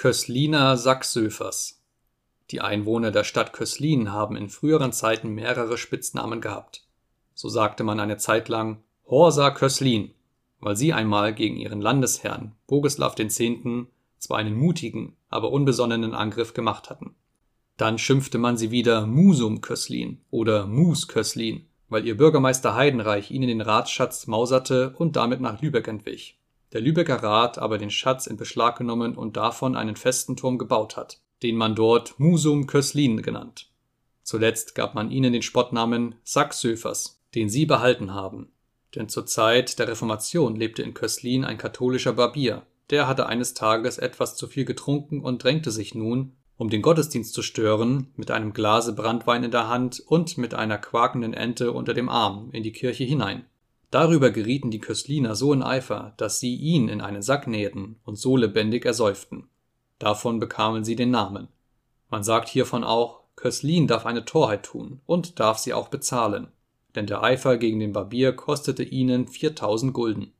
Kösliner Sacksöfers Die Einwohner der Stadt Köslin haben in früheren Zeiten mehrere Spitznamen gehabt. So sagte man eine Zeit lang Horsa Köslin, weil sie einmal gegen ihren Landesherrn Bogislaw X. zwar einen mutigen, aber unbesonnenen Angriff gemacht hatten. Dann schimpfte man sie wieder Musum Köslin oder Mus Köslin, weil ihr Bürgermeister Heidenreich ihnen den Ratsschatz mauserte und damit nach Lübeck entwich der Lübecker Rat aber den Schatz in Beschlag genommen und davon einen festen Turm gebaut hat, den man dort Musum Köslin genannt. Zuletzt gab man ihnen den Spottnamen Sacksöfers, den sie behalten haben. Denn zur Zeit der Reformation lebte in Köslin ein katholischer Barbier, der hatte eines Tages etwas zu viel getrunken und drängte sich nun, um den Gottesdienst zu stören, mit einem Glase Brandwein in der Hand und mit einer quakenden Ente unter dem Arm in die Kirche hinein. Darüber gerieten die Kösliner so in Eifer, dass sie ihn in einen Sack nähten und so lebendig ersäuften. Davon bekamen sie den Namen. Man sagt hiervon auch, Köslin darf eine Torheit tun und darf sie auch bezahlen, denn der Eifer gegen den Barbier kostete ihnen 4000 Gulden.